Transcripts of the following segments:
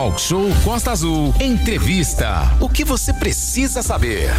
Talk Show Costa Azul. Entrevista. O que você precisa saber?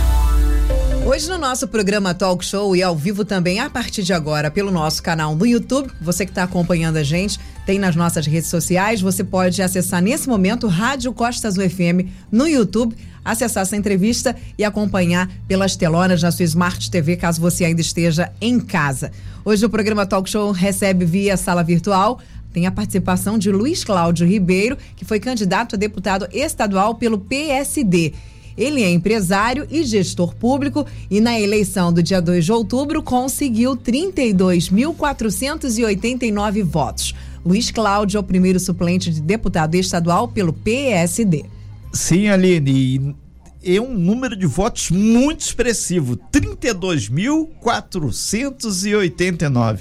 Hoje no nosso programa Talk Show e ao vivo também a partir de agora pelo nosso canal no YouTube, você que está acompanhando a gente, tem nas nossas redes sociais, você pode acessar nesse momento Rádio Costa Azul FM no YouTube, acessar essa entrevista e acompanhar pelas telonas na sua Smart TV, caso você ainda esteja em casa. Hoje o programa Talk Show recebe via sala virtual tem a participação de Luiz Cláudio Ribeiro, que foi candidato a deputado estadual pelo PSD. Ele é empresário e gestor público e na eleição do dia 2 de outubro conseguiu 32.489 votos. Luiz Cláudio é o primeiro suplente de deputado estadual pelo PSD. Sim, Aline, é um número de votos muito expressivo, 32.489.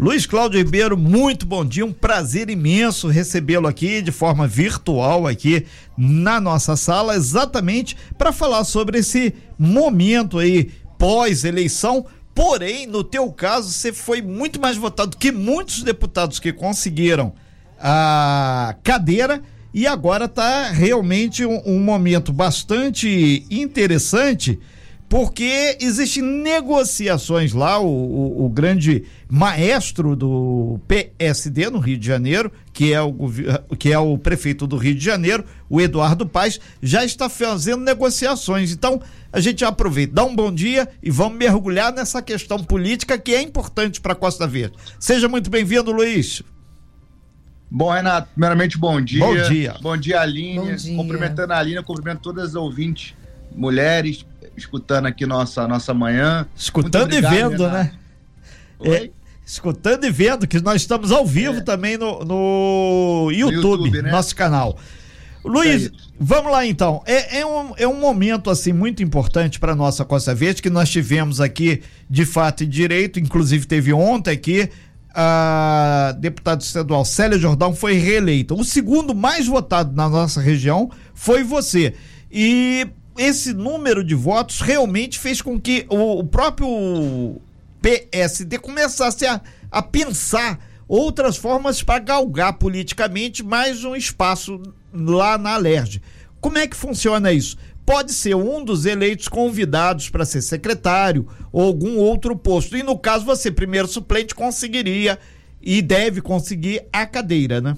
Luiz Cláudio Ribeiro, muito bom dia, um prazer imenso recebê-lo aqui de forma virtual aqui na nossa sala, exatamente para falar sobre esse momento aí pós-eleição. Porém, no teu caso, você foi muito mais votado que muitos deputados que conseguiram a cadeira e agora está realmente um, um momento bastante interessante porque existem negociações lá, o, o, o, grande maestro do PSD no Rio de Janeiro, que é, o, que é o prefeito do Rio de Janeiro, o Eduardo Paes, já está fazendo negociações. Então, a gente aproveita, dá um bom dia e vamos mergulhar nessa questão política que é importante para Costa Verde. Seja muito bem-vindo, Luiz. Bom, Renato, primeiramente, bom dia. Bom dia. Bom dia, Aline. Bom dia. Cumprimentando a Aline, cumprimento todas as ouvintes, mulheres, escutando aqui nossa, nossa manhã. Escutando obrigado, e vendo, Renato. né? É, escutando e vendo, que nós estamos ao vivo é. também no, no YouTube, no YouTube né? nosso canal. Luiz, é vamos lá então. É, é, um, é um momento assim muito importante para nossa Costa Verde que nós tivemos aqui de fato e direito, inclusive teve ontem aqui a deputada estadual Célia Jordão foi reeleita. O segundo mais votado na nossa região foi você. E esse número de votos realmente fez com que o, o próprio PSD começasse a, a pensar outras formas para galgar politicamente mais um espaço lá na Alerj. Como é que funciona isso? Pode ser um dos eleitos convidados para ser secretário ou algum outro posto. E no caso, você, primeiro suplente, conseguiria e deve conseguir a cadeira, né?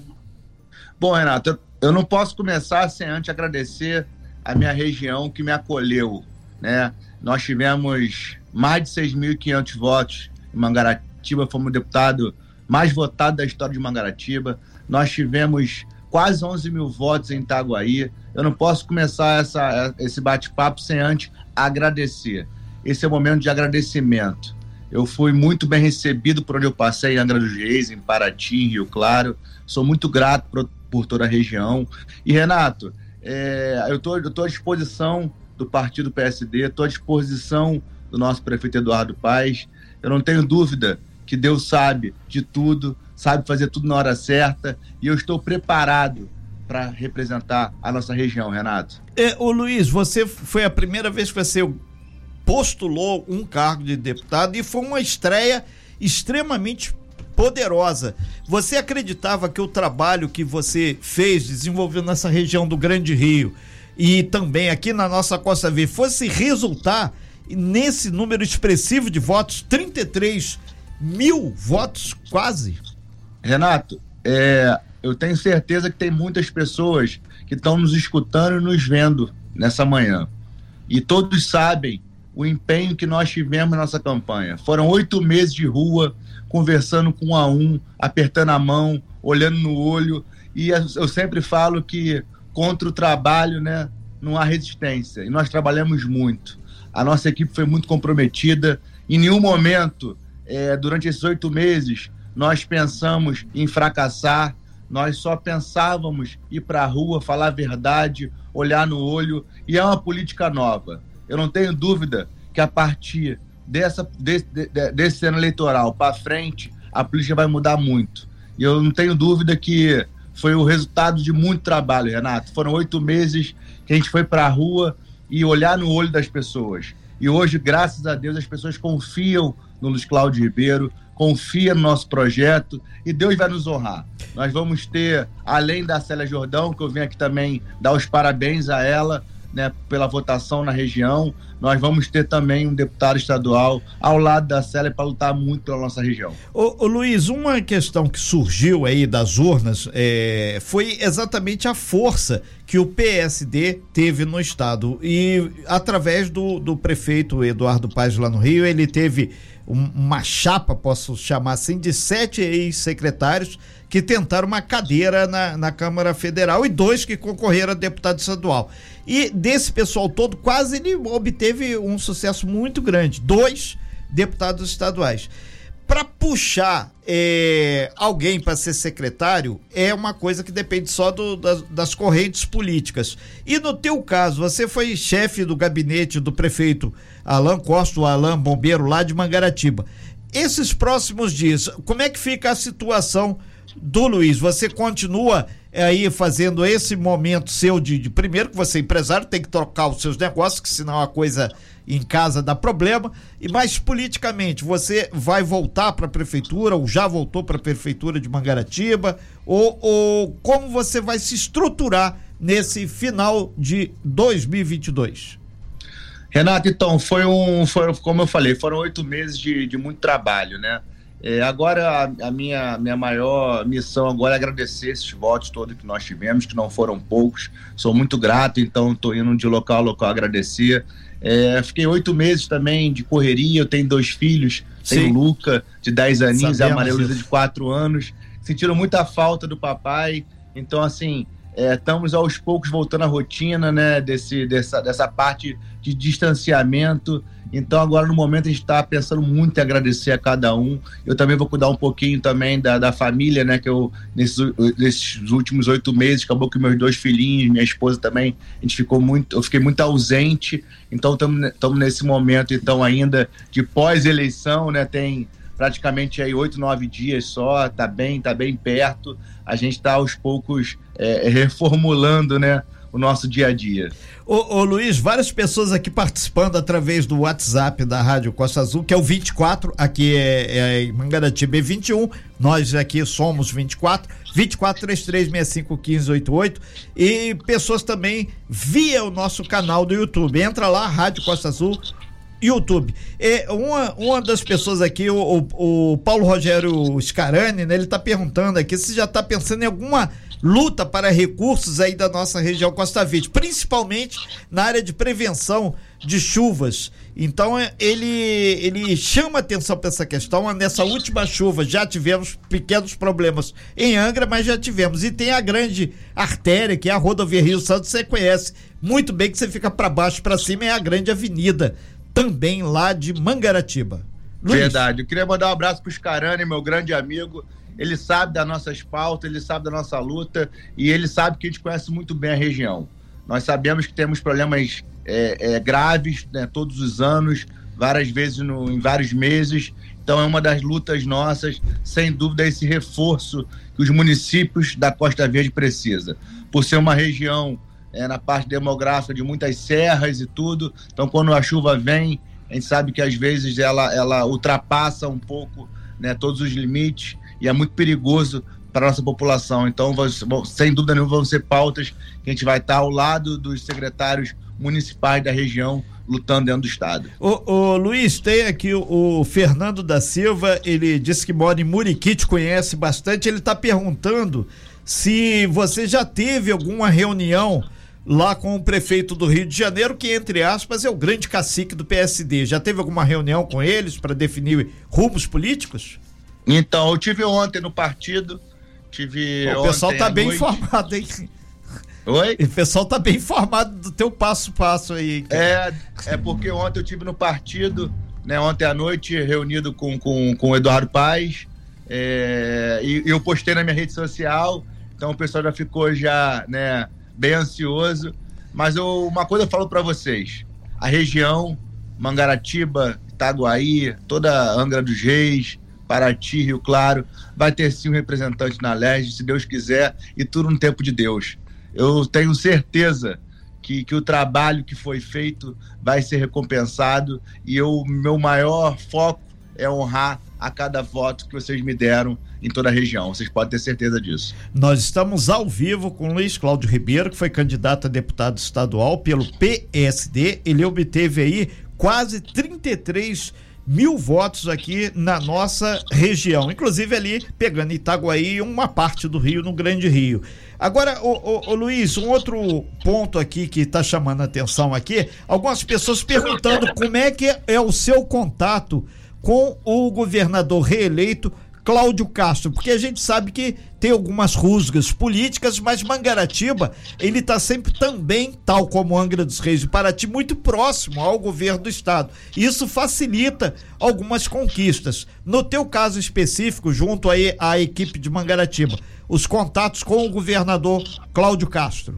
Bom, Renato, eu não posso começar sem antes agradecer a minha região que me acolheu. Né? Nós tivemos mais de 6.500 votos em Mangaratiba, fomos o deputado mais votado da história de Mangaratiba. Nós tivemos quase 11 mil votos em Itaguaí. Eu não posso começar essa, esse bate-papo sem antes agradecer. Esse é o momento de agradecimento. Eu fui muito bem recebido por onde eu passei, em Angra dos Reis, em Paraty, em Rio Claro. Sou muito grato por, por toda a região. E, Renato, é, eu tô, estou à disposição do partido PSD, estou à disposição do nosso prefeito Eduardo Paes. Eu não tenho dúvida que Deus sabe de tudo, sabe fazer tudo na hora certa e eu estou preparado para representar a nossa região, Renato. É, ô Luiz, você foi a primeira vez que você postulou um cargo de deputado e foi uma estreia extremamente poderosa. Você acreditava que o trabalho que você fez, desenvolveu nessa região do Grande Rio e também aqui na nossa Costa Verde fosse resultar nesse número expressivo de votos, 33 mil votos quase? Renato, é, eu tenho certeza que tem muitas pessoas que estão nos escutando e nos vendo nessa manhã. E todos sabem o empenho que nós tivemos na nossa campanha. Foram oito meses de rua, conversando com um a um, apertando a mão, olhando no olho. E eu sempre falo que contra o trabalho, né, não há resistência. E nós trabalhamos muito. A nossa equipe foi muito comprometida. Em nenhum momento, é, durante esses oito meses, nós pensamos em fracassar. Nós só pensávamos ir para a rua, falar a verdade, olhar no olho. E é uma política nova. Eu não tenho dúvida que a partir dessa, desse, desse ano eleitoral para frente, a política vai mudar muito. E eu não tenho dúvida que foi o resultado de muito trabalho, Renato. Foram oito meses que a gente foi para a rua e olhar no olho das pessoas. E hoje, graças a Deus, as pessoas confiam no Luiz Cláudio Ribeiro, confia no nosso projeto e Deus vai nos honrar. Nós vamos ter, além da Célia Jordão, que eu venho aqui também dar os parabéns a ela, né, pela votação na região. Nós vamos ter também um deputado estadual ao lado da Célia para lutar muito pela nossa região. Ô, ô, Luiz, uma questão que surgiu aí das urnas é, foi exatamente a força que o PSD teve no estado. E através do, do prefeito Eduardo Paz lá no Rio, ele teve uma chapa, posso chamar assim, de sete ex-secretários que tentaram uma cadeira na, na Câmara Federal e dois que concorreram a deputado estadual. E desse pessoal todo, quase ele obteve um sucesso muito grande. Dois deputados estaduais. Para puxar é, alguém para ser secretário é uma coisa que depende só do, das, das, correntes políticas. E no teu caso, você foi chefe do gabinete do prefeito Alain Costa, o Alain Bombeiro, lá de Mangaratiba. Esses próximos dias, como é que fica a situação do Luiz? Você continua aí fazendo esse momento seu de, de, primeiro que você é empresário tem que trocar os seus negócios que senão a coisa em casa dá problema e mais politicamente você vai voltar para a prefeitura ou já voltou para a prefeitura de Mangaratiba ou, ou como você vai se estruturar nesse final de 2022 Renato, então, foi um, foi, como eu falei, foram oito meses de, de muito trabalho, né? É, agora, a, a, minha, minha maior missão agora é agradecer esses votos todos que nós tivemos, que não foram poucos. Sou muito grato, então estou indo de local a local agradecer. É, fiquei oito meses também de correria, eu tenho dois filhos, Sim. tenho o Luca, de 10 aninhos, e a Maria Luísa, de 4 anos. Sentiram muita falta do papai, então, assim, é, estamos aos poucos voltando à rotina, né, desse, dessa, dessa parte de distanciamento. Então, agora no momento, a gente está pensando muito em agradecer a cada um. Eu também vou cuidar um pouquinho também da, da família, né? Que eu, nesses, nesses últimos oito meses, acabou que meus dois filhinhos, minha esposa também, a gente ficou muito, eu fiquei muito ausente. Então, estamos nesse momento, então, ainda de pós-eleição, né? Tem praticamente aí oito, nove dias só, tá bem, tá bem perto. A gente está aos poucos é, reformulando, né? o nosso dia a dia. Ô, ô, Luiz, várias pessoas aqui participando através do WhatsApp da Rádio Costa Azul, que é o 24, aqui é, é Mangaratiba 21, nós aqui somos 24, 24 33 65 15 88 e pessoas também via o nosso canal do YouTube. Entra lá, Rádio Costa Azul, YouTube. É, uma, uma das pessoas aqui, o, o, o Paulo Rogério Scarani, né, ele está perguntando aqui se já está pensando em alguma luta para recursos aí da nossa região Costa Verde, principalmente na área de prevenção de chuvas. Então é, ele ele chama atenção para essa questão. Nessa última chuva já tivemos pequenos problemas em Angra, mas já tivemos. E tem a grande artéria que é a rodovia Rio Santos, você conhece muito bem que você fica para baixo para cima é a grande avenida também lá de Mangaratiba. Luiz. Verdade. Eu queria mandar um abraço para o Scarani, meu grande amigo ele sabe das nossas pautas, ele sabe da nossa luta e ele sabe que a gente conhece muito bem a região. Nós sabemos que temos problemas é, é, graves né, todos os anos, várias vezes no, em vários meses. Então é uma das lutas nossas, sem dúvida, esse reforço que os municípios da Costa Verde precisam. Por ser uma região é, na parte demográfica de muitas serras e tudo, então quando a chuva vem, a gente sabe que às vezes ela, ela ultrapassa um pouco né, todos os limites e é muito perigoso para a nossa população. Então, sem dúvida nenhuma, vão ser pautas que a gente vai estar ao lado dos secretários municipais da região lutando dentro do estado. O, o Luiz, tem aqui o, o, Fernando da Silva, ele disse que mora em Muriqui, te conhece bastante, ele está perguntando se você já teve alguma reunião lá com o prefeito do Rio de Janeiro, que entre aspas é o grande cacique do PSD. Já teve alguma reunião com eles para definir rumos políticos? Então, eu tive ontem no partido. Tive o pessoal tá bem noite. informado, hein? Oi? O pessoal tá bem informado do teu passo a passo aí. É, é porque ontem eu tive no partido, né? Ontem à noite, reunido com, com, com o Eduardo Paz. É, e eu postei na minha rede social, então o pessoal já ficou já, né, bem ansioso. Mas eu, uma coisa eu falo para vocês: a região, Mangaratiba, Itaguaí, toda Angra dos Reis, Paraty, Rio Claro, vai ter sim um representante na LERJ, se Deus quiser, e tudo no tempo de Deus. Eu tenho certeza que, que o trabalho que foi feito vai ser recompensado e o meu maior foco é honrar a cada voto que vocês me deram em toda a região. Vocês podem ter certeza disso. Nós estamos ao vivo com Luiz Cláudio Ribeiro, que foi candidato a deputado estadual pelo PSD. Ele obteve aí quase 33 mil votos aqui na nossa região, inclusive ali pegando Itaguaí e uma parte do Rio, no Grande Rio. Agora, o, Luiz, um outro ponto aqui que está chamando a atenção aqui, algumas pessoas perguntando como é que é o seu contato com o governador reeleito Cláudio Castro, porque a gente sabe que tem algumas rusgas políticas, mas Mangaratiba, ele está sempre também, tal como Angra dos Reis e Paraty, muito próximo ao governo do estado. Isso facilita algumas conquistas. No teu caso específico, junto aí à equipe de Mangaratiba, os contatos com o governador Cláudio Castro.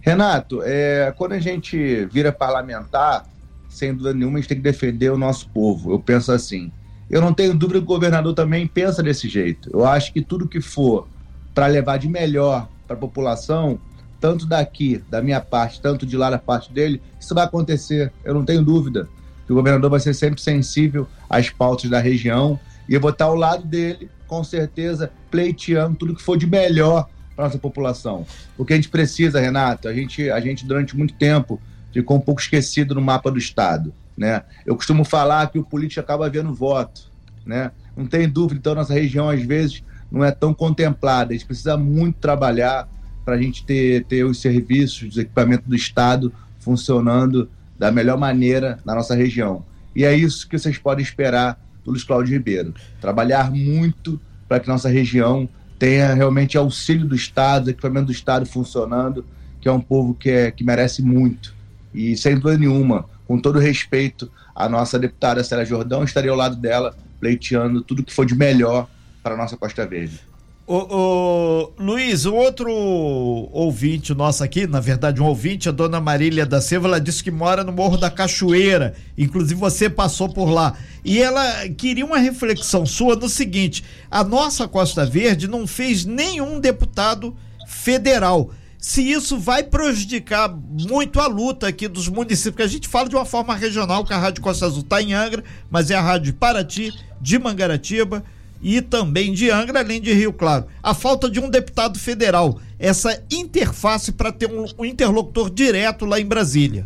Renato, é, quando a gente vira parlamentar, sem dúvida nenhuma, a gente tem que defender o nosso povo. Eu penso assim. Eu não tenho dúvida que o governador também pensa desse jeito. Eu acho que tudo que for para levar de melhor para a população, tanto daqui, da minha parte, tanto de lá da parte dele, isso vai acontecer. Eu não tenho dúvida que o governador vai ser sempre sensível às pautas da região e eu vou estar ao lado dele, com certeza, pleiteando tudo que for de melhor para nossa população. O que a gente precisa, Renato, a gente, a gente durante muito tempo ficou um pouco esquecido no mapa do Estado. Né? Eu costumo falar que o político acaba vendo voto. Né? Não tem dúvida, então, nossa região, às vezes, não é tão contemplada. A gente precisa muito trabalhar para a gente ter, ter os serviços, os equipamentos do Estado funcionando da melhor maneira na nossa região. E é isso que vocês podem esperar do Luiz Cláudio Ribeiro. Trabalhar muito para que nossa região tenha realmente auxílio do Estado, equipamento do Estado funcionando, que é um povo que, é, que merece muito. E sem dúvida nenhuma, com todo respeito à nossa deputada Célia Jordão, estarei ao lado dela, pleiteando tudo que for de melhor para a nossa Costa Verde. O, Luiz, um outro ouvinte nosso aqui, na verdade um ouvinte, a dona Marília da Silva, ela disse que mora no Morro da Cachoeira, inclusive você passou por lá, e ela queria uma reflexão sua no seguinte, a nossa Costa Verde não fez nenhum deputado federal, se isso vai prejudicar muito a luta aqui dos municípios, que a gente fala de uma forma regional, que a Rádio Costa Azul está em Angra, mas é a Rádio de Paraty, de Mangaratiba e também de Angra, além de Rio Claro. A falta de um deputado federal, essa interface para ter um, um, interlocutor direto lá em Brasília.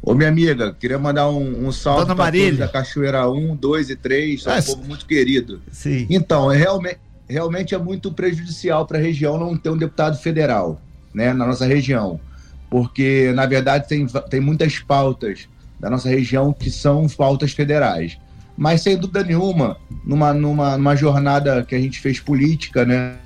Ô, minha amiga, queria mandar um, um salve para todos da Cachoeira 1, 2 e 3, é um povo muito querido. Sim. Então, é realmente realmente é muito prejudicial para a região não ter um deputado federal, né, na nossa região, porque na verdade tem, tem muitas pautas da nossa região que são pautas federais. Mas sem dúvida nenhuma, numa, numa, numa jornada que a gente fez política, né,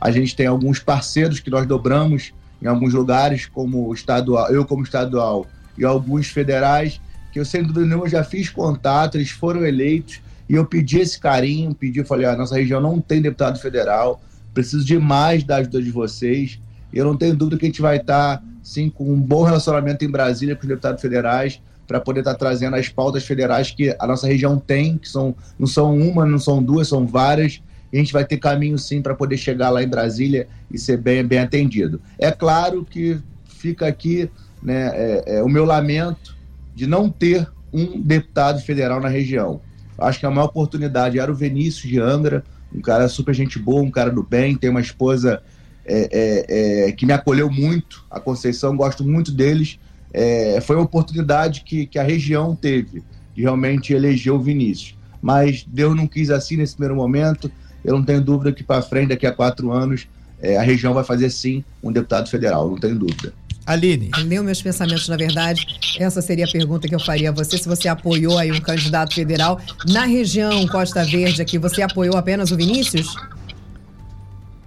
a gente tem alguns parceiros que nós dobramos em alguns lugares, como estadual, eu como estadual e alguns federais, que eu sem dúvida nenhuma já fiz contato, eles foram eleitos e eu pedi esse carinho, pedi, falei, a ah, nossa região não tem deputado federal, preciso de mais da ajuda de vocês. Eu não tenho dúvida que a gente vai estar, sim, com um bom relacionamento em Brasília com os deputados federais, para poder estar trazendo as pautas federais que a nossa região tem, que são, não são uma, não são duas, são várias. E a gente vai ter caminho, sim, para poder chegar lá em Brasília e ser bem, bem atendido. É claro que fica aqui né, é, é, o meu lamento de não ter um deputado federal na região. Acho que a maior oportunidade era o Vinícius de Angra, um cara super gente boa, um cara do bem, tem uma esposa é, é, é, que me acolheu muito, a Conceição, gosto muito deles. É, foi uma oportunidade que, que a região teve de realmente eleger o Vinícius. Mas Deus não quis assim nesse primeiro momento. Eu não tenho dúvida que para frente, daqui a quatro anos, é, a região vai fazer sim um deputado federal, não tenho dúvida. Aline. Leu meus pensamentos, na verdade. Essa seria a pergunta que eu faria a você, se você apoiou aí um candidato federal. Na região Costa Verde aqui, você apoiou apenas o Vinícius?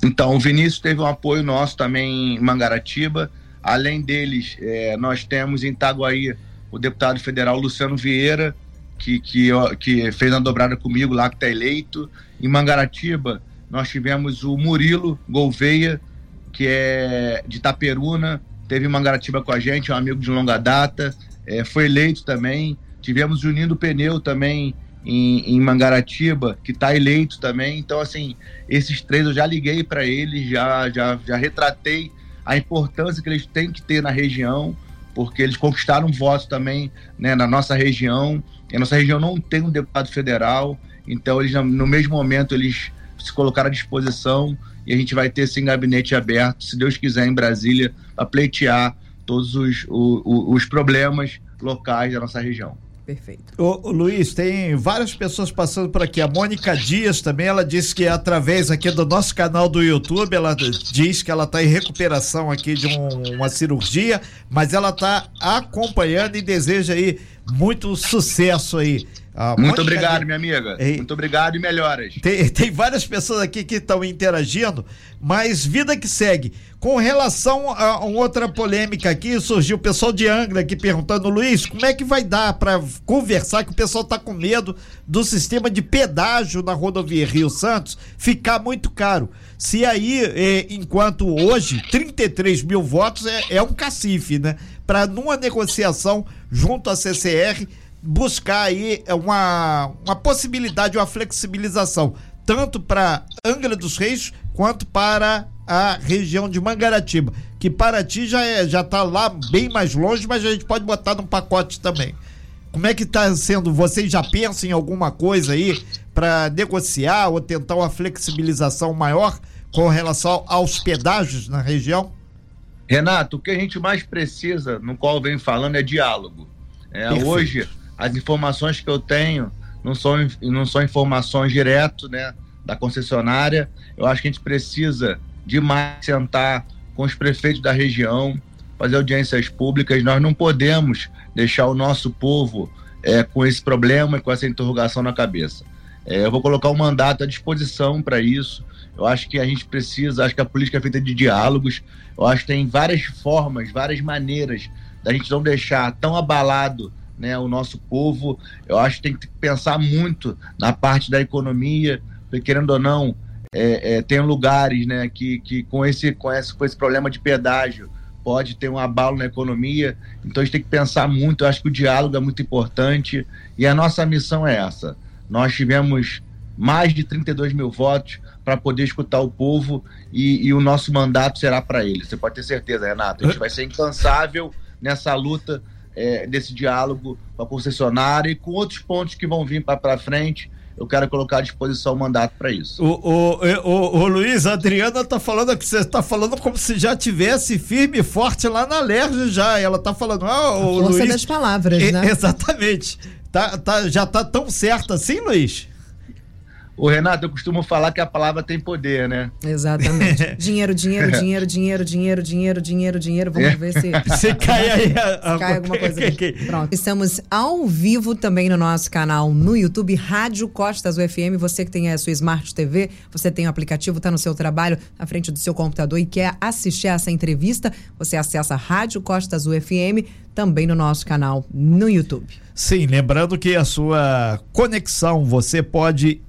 Então, o Vinícius teve um apoio nosso também em Mangaratiba. Além deles, é, nós temos em Itaguaí o deputado federal Luciano Vieira, que, que, que fez uma dobrada comigo lá, que está eleito. Em Mangaratiba, nós tivemos o Murilo Gouveia, que é de Itaperuna, teve Mangaratiba com a gente, é um amigo de longa data, é, foi eleito também. Tivemos Juninho Pneu também em, em Mangaratiba, que está eleito também. Então, assim, esses três eu já liguei para eles, já, já, já retratei a importância que eles têm que ter na região, porque eles conquistaram votos também né, na nossa região. E a nossa região não tem um deputado federal, então eles no mesmo momento eles se colocaram à disposição e a gente vai ter esse gabinete aberto, se Deus quiser, em Brasília, para pleitear todos os, os, os problemas locais da nossa região. Perfeito. Ô, ô, Luiz, tem várias pessoas passando por aqui. A Mônica Dias também, ela disse que através aqui do nosso canal do YouTube, ela diz que ela está em recuperação aqui de um, uma cirurgia, mas ela está acompanhando e deseja aí muito sucesso aí. Ah, Muito obrigado, minha amiga. Ei, Muito obrigado e melhoras. Tem, tem várias pessoas aqui que estão interagindo, mas vida que segue. Com relação a outra polêmica aqui, surgiu o pessoal de Angra aqui perguntando, Luiz, como é que vai dar para conversar que o pessoal está com medo do sistema de pedágio na rodovia Rio Santos ficar muito caro? Se aí, eh, enquanto hoje, 33 mil votos é, é um cacife, né? Para numa negociação junto à CCR buscar aí uma, uma possibilidade, uma flexibilização, tanto para Angra dos Reis quanto para a região de Mangaratiba, que Paraty já é, já está lá bem mais longe, mas a gente pode botar num pacote também. Como é que está sendo? Vocês já pensam em alguma coisa aí para negociar ou tentar uma flexibilização maior com relação aos pedágios na região? Renato, o que a gente mais precisa, no qual vem falando, é diálogo. É, hoje as informações que eu tenho não são, não são informações direto né, da concessionária. Eu acho que a gente precisa de mais sentar com os prefeitos da região, fazer audiências públicas. Nós não podemos deixar o nosso povo é, com esse problema e com essa interrogação na cabeça. É, eu vou colocar um mandato à disposição para isso. Eu acho que a gente precisa, acho que a política é feita de diálogos. Eu acho que tem várias formas, várias maneiras da gente não deixar tão abalado né, o nosso povo. Eu acho que tem que pensar muito na parte da economia, porque, querendo ou não, é, é, tem lugares né, que, que com, esse, com, esse, com esse problema de pedágio pode ter um abalo na economia. Então a gente tem que pensar muito. Eu acho que o diálogo é muito importante e a nossa missão é essa. Nós tivemos mais de 32 mil votos para poder escutar o povo e, e o nosso mandato será para ele. Você pode ter certeza, Renato. A gente vai ser incansável nessa luta é, desse diálogo com a concessionária e com outros pontos que vão vir para frente. Eu quero colocar à disposição o mandato para isso. O, o, o, o, Luiz, a Adriana está falando que você está falando como se já tivesse firme e forte lá na Lerge já. Ela está falando, ah, o Força Luiz. das palavras, né? Exatamente. Tá, tá, já tá tão certo assim, Luiz? O Renato, eu costumo falar que a palavra tem poder, né? Exatamente. dinheiro, dinheiro, dinheiro, dinheiro, dinheiro, dinheiro, dinheiro, dinheiro. Vamos é. ver se. Se cai aí. A... cai alguma coisa. Aqui. Pronto. Estamos ao vivo também no nosso canal no YouTube, Rádio Costas UFM. Você que tem a sua Smart TV, você tem o aplicativo, está no seu trabalho, na frente do seu computador e quer assistir essa entrevista, você acessa Rádio Costas UFM também no nosso canal no YouTube. Sim, lembrando que a sua conexão você pode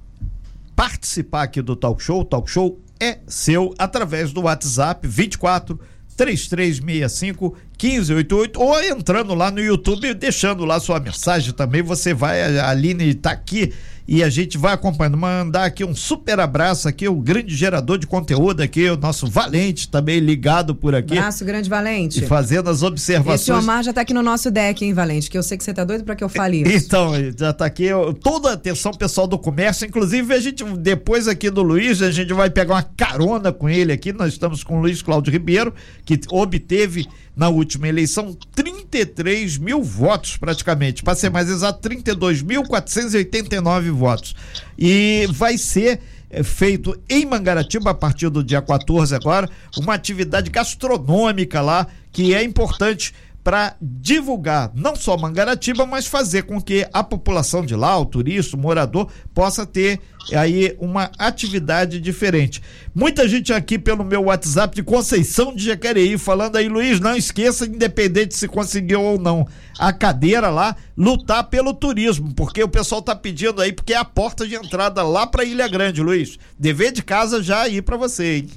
participar aqui do Talk Show, o Talk Show é seu através do WhatsApp 24 3365 1588 ou entrando lá no YouTube deixando lá sua mensagem também. Você vai, a Aline está aqui e a gente vai acompanhando. Mandar aqui um super abraço aqui, o grande gerador de conteúdo aqui, o nosso Valente também ligado por aqui. Abraço, grande Valente. E fazendo as observações. Esse Omar já tá aqui no nosso deck, hein, Valente, que eu sei que você tá doido para que eu fale isso. Então, já tá aqui toda a atenção pessoal do comércio, inclusive a gente depois aqui do Luiz, a gente vai pegar uma carona com ele aqui, nós estamos com o Luiz Cláudio Ribeiro, que obteve na última eleição 33 mil votos praticamente, para ser mais exato, 32.489 votos. E vai ser é, feito em Mangaratiba a partir do dia 14 agora, uma atividade gastronômica lá que é importante para divulgar não só Mangaratiba, mas fazer com que a população de lá, o turista, o morador, possa ter aí uma atividade diferente. Muita gente aqui pelo meu WhatsApp de Conceição de Jacareí falando aí, Luiz, não esqueça, independente se conseguiu ou não a cadeira lá, lutar pelo turismo, porque o pessoal tá pedindo aí, porque é a porta de entrada lá para Ilha Grande, Luiz. Dever de casa já aí para você, hein?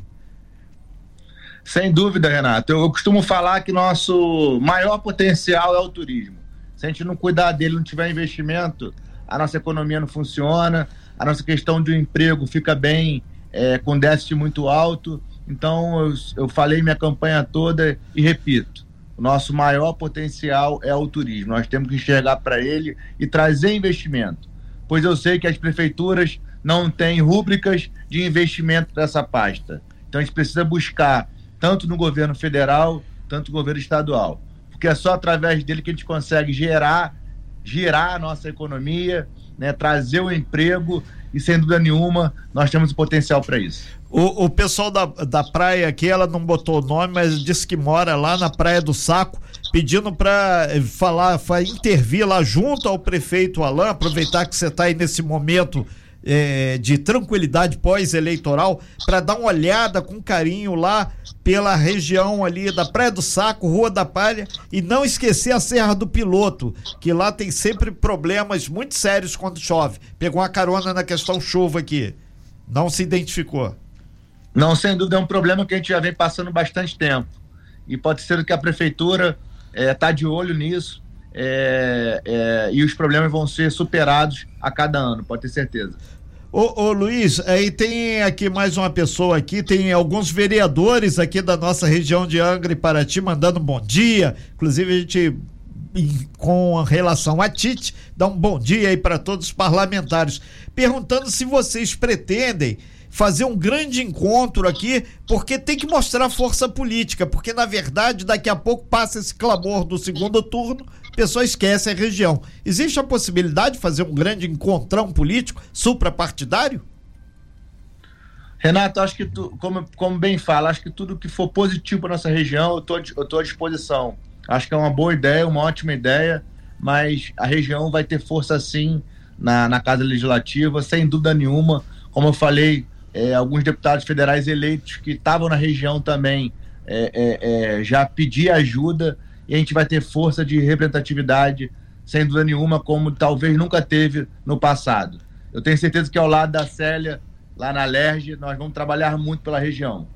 Sem dúvida, Renato. Eu, eu, costumo falar que nosso maior potencial é o turismo. Se a gente não cuidar dele, não tiver investimento, a nossa economia não funciona, a nossa questão de emprego fica bem é, com déficit muito alto. Então, eu, eu falei minha campanha toda e repito: o nosso maior potencial é o turismo. Nós temos que enxergar para ele e trazer investimento, pois eu sei que as prefeituras não têm rúbricas de investimento dessa pasta. Então a gente precisa buscar, tanto no governo federal, tanto no governo estadual, porque é só através dele que a gente consegue gerar, girar a nossa economia, né, trazer o emprego e, sem dúvida nenhuma, nós temos o potencial para isso. O, o pessoal da, da praia aqui, ela não botou o nome, mas disse que mora lá na Praia do Saco, pedindo para falar, pra intervir lá junto ao prefeito Alain, aproveitar que você está aí nesse momento é, de tranquilidade pós-eleitoral, para dar uma olhada com carinho lá pela região ali da Praia do Saco, Rua da Palha, e não esquecer a Serra do Piloto, que lá tem sempre problemas muito sérios quando chove. Pegou uma carona na questão chuva aqui. Não se identificou. Não, sem dúvida, é um problema que a gente já vem passando bastante tempo. E pode ser que a prefeitura está é, de olho nisso é, é, e os problemas vão ser superados a cada ano, pode ter certeza. Ô, ô, Luiz, aí tem aqui mais uma pessoa aqui, tem alguns vereadores aqui da nossa região de Angra e Paraty mandando bom dia. Inclusive a gente com relação a Tite, dá um bom dia aí para todos os parlamentares, perguntando se vocês pretendem fazer um grande encontro aqui, porque tem que mostrar força política, porque na verdade daqui a pouco passa esse clamor do segundo turno, a pessoa esquece a região. Existe a possibilidade de fazer um grande encontrão político suprapartidário? Renato, acho que tu, como, como bem fala, acho que tudo que for positivo para nossa região, eu tô, eu tô à disposição. Acho que é uma boa ideia, uma ótima ideia, mas a região vai ter força sim na, na Casa Legislativa, sem dúvida nenhuma. Como eu falei, é, alguns deputados federais eleitos que estavam na região também é, é, é, já pedi ajuda e a gente vai ter força de representatividade, sem dúvida nenhuma, como talvez nunca teve no passado. Eu tenho certeza que ao lado da Célia, lá na Lerge, nós vamos trabalhar muito pela região.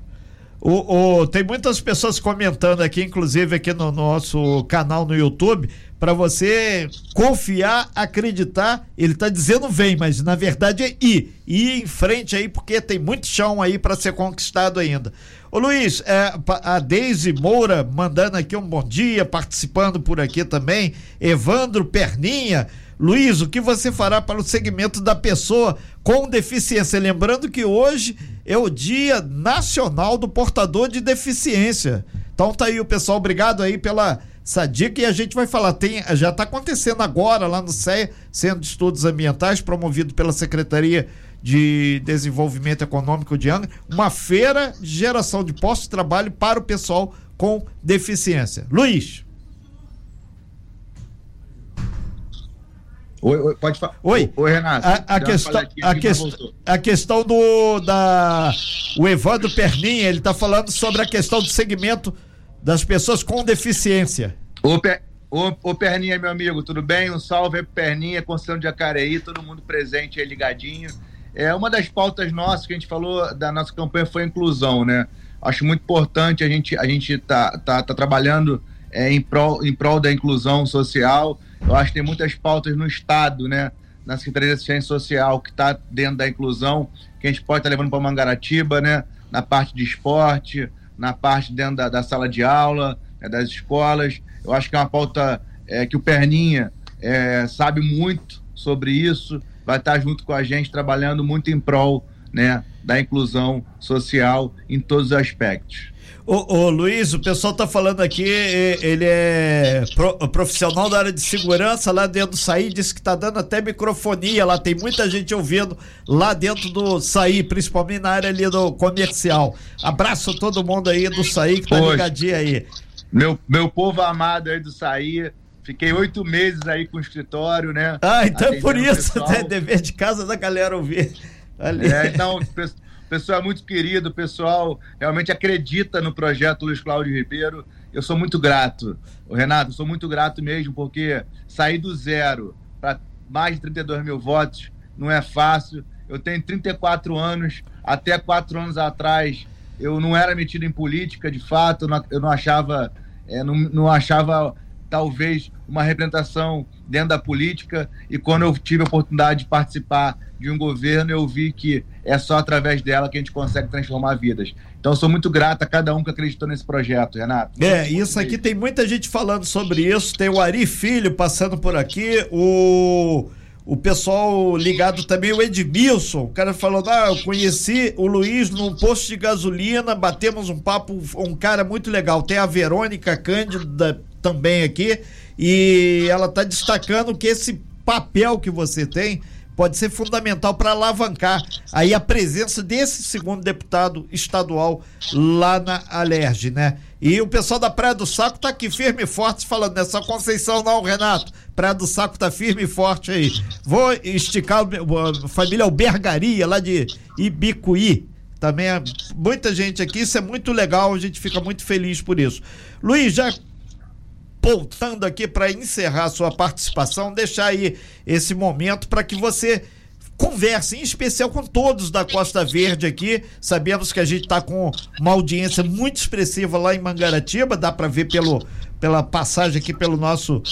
O, o, tem muitas pessoas comentando aqui, inclusive aqui no nosso canal no YouTube, para você confiar, acreditar. Ele está dizendo vem, mas na verdade é ir. Ir em frente aí, porque tem muito chão aí para ser conquistado ainda. Ô Luiz, é, a Deise Moura mandando aqui um bom dia, participando por aqui também. Evandro Perninha. Luiz, o que você fará para o segmento da pessoa com deficiência? Lembrando que hoje é o Dia Nacional do Portador de Deficiência. Então tá aí o pessoal, obrigado aí pela essa dica e a gente vai falar, tem, já está acontecendo agora lá no CEA, Centro de Estudos Ambientais, promovido pela Secretaria de Desenvolvimento Econômico de Angra, uma feira de geração de postos de trabalho para o pessoal com deficiência. Luiz. Oi, oi, pode falar. Oi. Oi, Renato. A, a questão, a, quest, a questão do da o Evandro Perninha, ele está falando sobre a questão do segmento das pessoas com deficiência. Ô, per, ô, ô Perninha, meu amigo, tudo bem? Um salve aí pro Perninha, Constituição de Jacareí, todo mundo presente aí ligadinho. É uma das pautas nossas que a gente falou da nossa campanha foi a inclusão, né? Acho muito importante a gente a gente tá tá, tá trabalhando é, em prol em prol da inclusão social eu acho que tem muitas pautas no Estado, né? Na Secretaria de Assistência Social, que está dentro da inclusão, que a gente pode estar tá levando para Mangaratiba, né? Na parte de esporte, na parte dentro da, da sala de aula, né? das escolas. Eu acho que é uma pauta é, que o Perninha é, sabe muito sobre isso, vai estar tá junto com a gente trabalhando muito em prol né, da inclusão social em todos os aspectos. Ô, ô, Luiz, o pessoal tá falando aqui, ele é pro, profissional da área de segurança lá dentro do SAI, disse que tá dando até microfonia lá, tem muita gente ouvindo lá dentro do SAI, principalmente na área ali do comercial. Abraço a todo mundo aí do SAI que tá Poxa, ligadinho aí. Meu, meu povo amado aí do SAI, fiquei oito meses aí com o escritório, né? Ah, então é por isso, né? Dever de casa da galera ouvir. Ali. É, então, pessoal é muito querido, o pessoal realmente acredita no projeto Luiz Cláudio Ribeiro. Eu sou muito grato. Renato, eu sou muito grato mesmo, porque sair do zero para mais de 32 mil votos não é fácil. Eu tenho 34 anos, até quatro anos atrás eu não era metido em política, de fato, eu não, achava, é, não, não achava talvez uma representação dentro da política e quando eu tive a oportunidade de participar de um governo, eu vi que é só através dela que a gente consegue transformar vidas. Então, sou muito grato a cada um que acreditou nesse projeto, Renato. É, isso aqui tem muita gente falando sobre isso. Tem o Ari Filho passando por aqui, o o pessoal ligado também, o Edmilson, o cara falou, ah, eu conheci o Luiz num posto de gasolina, batemos um papo, um cara muito legal. Tem a Verônica Cândida também aqui, e ela está destacando que esse papel que você tem pode ser fundamental para alavancar aí a presença desse segundo deputado estadual lá na Alerj, né? E o pessoal da Praia do Saco tá aqui firme e forte falando nessa Conceição não, Renato. Praia do Saco tá firme e forte aí. Vou esticar a família Albergaria lá de Ibicuí. Também é muita gente aqui, isso é muito legal, a gente fica muito feliz por isso. Luiz, já voltando aqui para encerrar sua participação, deixar aí esse momento para que você converse, em especial com todos da Costa Verde aqui. Sabemos que a gente está com uma audiência muito expressiva lá em Mangaratiba, dá para ver pelo, pela passagem aqui pelo nosso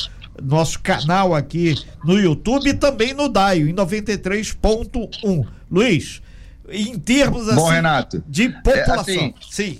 nosso canal aqui no YouTube e também no Daio, em 93.1. Luiz, em termos assim, Bom, Renato, de população. É, assim, sim.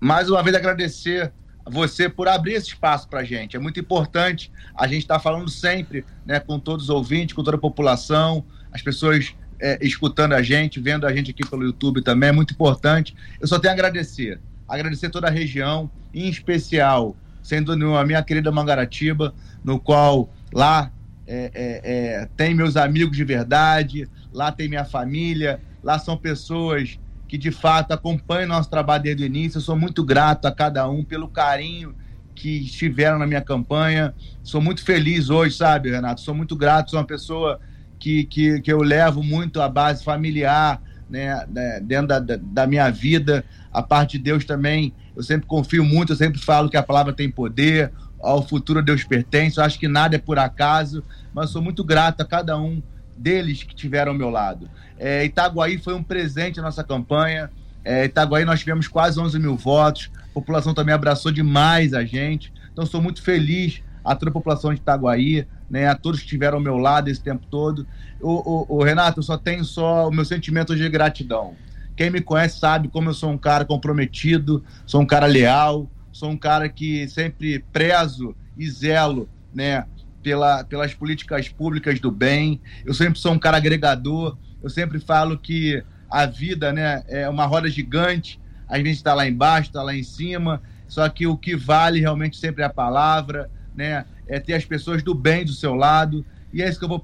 Mais uma vez agradecer você por abrir esse espaço para a gente. É muito importante. A gente está falando sempre né, com todos os ouvintes, com toda a população, as pessoas é, escutando a gente, vendo a gente aqui pelo YouTube também. É muito importante. Eu só tenho a agradecer. Agradecer toda a região, em especial, sendo a minha querida Mangaratiba, no qual lá é, é, é, tem meus amigos de verdade, lá tem minha família, lá são pessoas que de fato acompanham nosso trabalho desde o início. Eu sou muito grato a cada um pelo carinho que estiveram na minha campanha. Sou muito feliz hoje, sabe, Renato? Sou muito grato, sou uma pessoa que, que, que eu levo muito a base familiar, né, né dentro da, da minha vida. A parte de Deus também, eu sempre confio muito, eu sempre falo que a palavra tem poder, ao futuro Deus pertence. Eu acho que nada é por acaso, mas sou muito grato a cada um deles que tiveram ao meu lado. É, Itaguaí foi um presente na nossa campanha. É, Itaguaí nós tivemos quase 11 mil votos. A população também abraçou demais a gente. Então sou muito feliz a toda a população de Itaguaí, né, a todos que estiveram ao meu lado esse tempo todo. O, o, o Renato, eu só tenho só o meu sentimento de gratidão. Quem me conhece sabe como eu sou um cara comprometido, sou um cara leal, sou um cara que sempre prezo e zelo, né, pela, pelas políticas públicas do bem. Eu sempre sou um cara agregador. Eu sempre falo que a vida né, é uma roda gigante. A gente está lá embaixo, está lá em cima. Só que o que vale realmente sempre é a palavra, né? É ter as pessoas do bem do seu lado. E é isso que eu vou,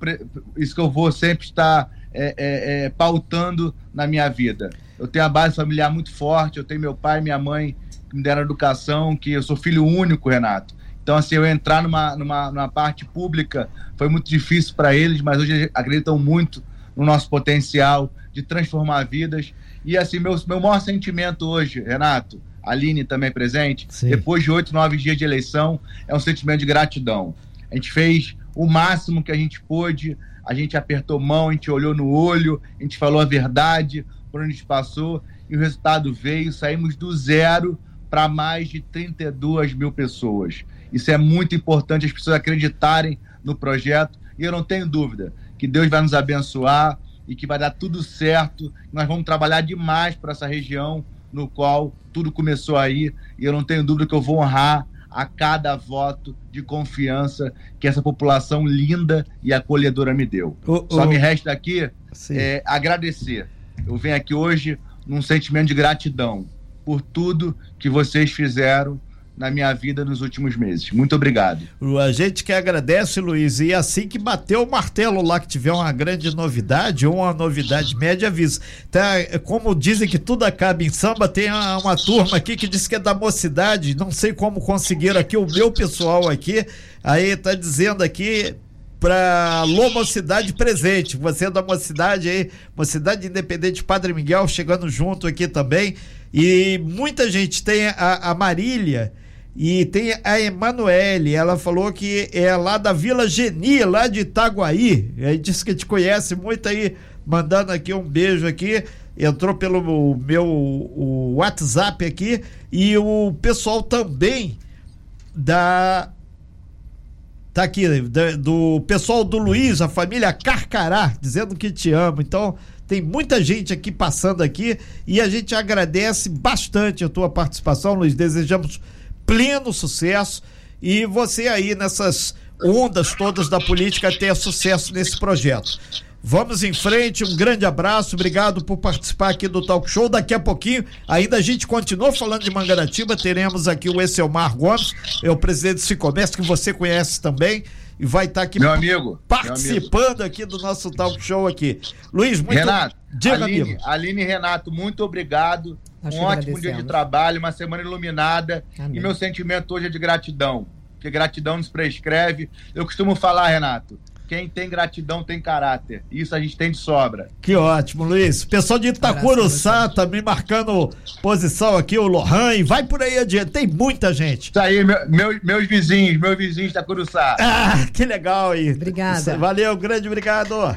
isso que eu vou sempre estar é, é, é, pautando na minha vida. Eu tenho a base familiar muito forte. Eu tenho meu pai e minha mãe que me deram educação, que eu sou filho único, Renato. Então, assim, eu entrar numa, numa, numa parte pública foi muito difícil para eles, mas hoje acreditam muito no nosso potencial de transformar vidas. E, assim, meu, meu maior sentimento hoje, Renato, Aline também presente, Sim. depois de oito, nove dias de eleição, é um sentimento de gratidão. A gente fez o máximo que a gente pôde, a gente apertou mão, a gente olhou no olho, a gente falou a verdade por onde a gente passou e o resultado veio. Saímos do zero para mais de 32 mil pessoas. Isso é muito importante, as pessoas acreditarem no projeto. E eu não tenho dúvida que Deus vai nos abençoar e que vai dar tudo certo. Nós vamos trabalhar demais para essa região no qual tudo começou aí. E eu não tenho dúvida que eu vou honrar a cada voto de confiança que essa população linda e acolhedora me deu. Só me resta aqui é, agradecer. Eu venho aqui hoje num sentimento de gratidão por tudo que vocês fizeram na minha vida nos últimos meses. Muito obrigado. A gente que agradece, Luiz, e assim que bateu o martelo lá, que tiver uma grande novidade ou uma novidade média, avisa. Tá, como dizem que tudo acaba em samba, tem uma, uma turma aqui que diz que é da mocidade, não sei como conseguiram aqui, o meu pessoal aqui, aí tá dizendo aqui, para Lomocidade presente. Você é da Mocidade aí, Mocidade Independente Padre Miguel chegando junto aqui também. E muita gente tem a, a Marília e tem a Emanuele, ela falou que é lá da Vila Geni, lá de Itaguaí. Aí disse que te conhece muito aí, mandando aqui um beijo aqui. Entrou pelo meu o WhatsApp aqui e o pessoal também da tá aqui, do pessoal do Luiz, a família Carcará, dizendo que te amo. Então, tem muita gente aqui passando aqui e a gente agradece bastante a tua participação, Luiz. Desejamos pleno sucesso e você aí nessas ondas todas da política ter sucesso nesse projeto. Vamos em frente, um grande abraço, obrigado por participar aqui do Talk Show. Daqui a pouquinho, ainda a gente continua falando de Mangaratiba, teremos aqui o Esselmar Gomes, é o presidente do Cicomércio, que você conhece também, e vai estar tá aqui meu amigo, participando meu amigo. aqui do nosso Talk Show aqui. Luiz, muito Renato, diga, Aline, amigo. Aline Renato, muito obrigado. Nós um ótimo dia de trabalho, uma semana iluminada. Amém. E meu sentimento hoje é de gratidão, porque gratidão nos prescreve. Eu costumo falar, Renato, quem tem gratidão tem caráter. Isso a gente tem de sobra. Que ótimo, Luiz. Pessoal de Itacuruçá também marcando posição aqui, o Lohan. Vai por aí adiante. Tem muita gente. Isso aí, meu, meu, meus vizinhos, meus vizinhos de Itacuruçá. Ah, que legal aí. Obrigada. Valeu, grande obrigado.